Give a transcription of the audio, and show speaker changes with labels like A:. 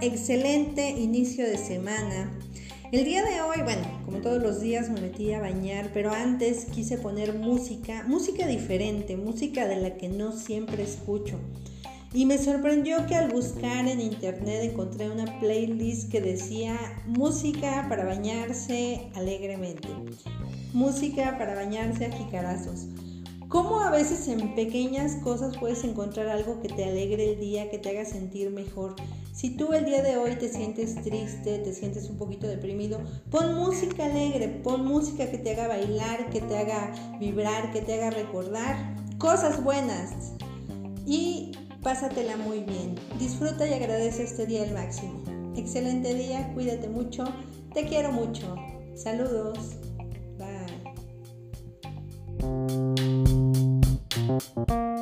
A: excelente inicio de semana. El día de hoy, bueno, como todos los días me metí a bañar, pero antes quise poner música, música diferente, música de la que no siempre escucho. Y me sorprendió que al buscar en internet encontré una playlist que decía música para bañarse alegremente, música para bañarse a jicarazos. ¿Cómo a veces en pequeñas cosas puedes encontrar algo que te alegre el día, que te haga sentir mejor? Si tú el día de hoy te sientes triste, te sientes un poquito deprimido, pon música alegre, pon música que te haga bailar, que te haga vibrar, que te haga recordar cosas buenas. Y pásatela muy bien. Disfruta y agradece este día al máximo. Excelente día, cuídate mucho, te quiero mucho. Saludos. Bye. Thank you.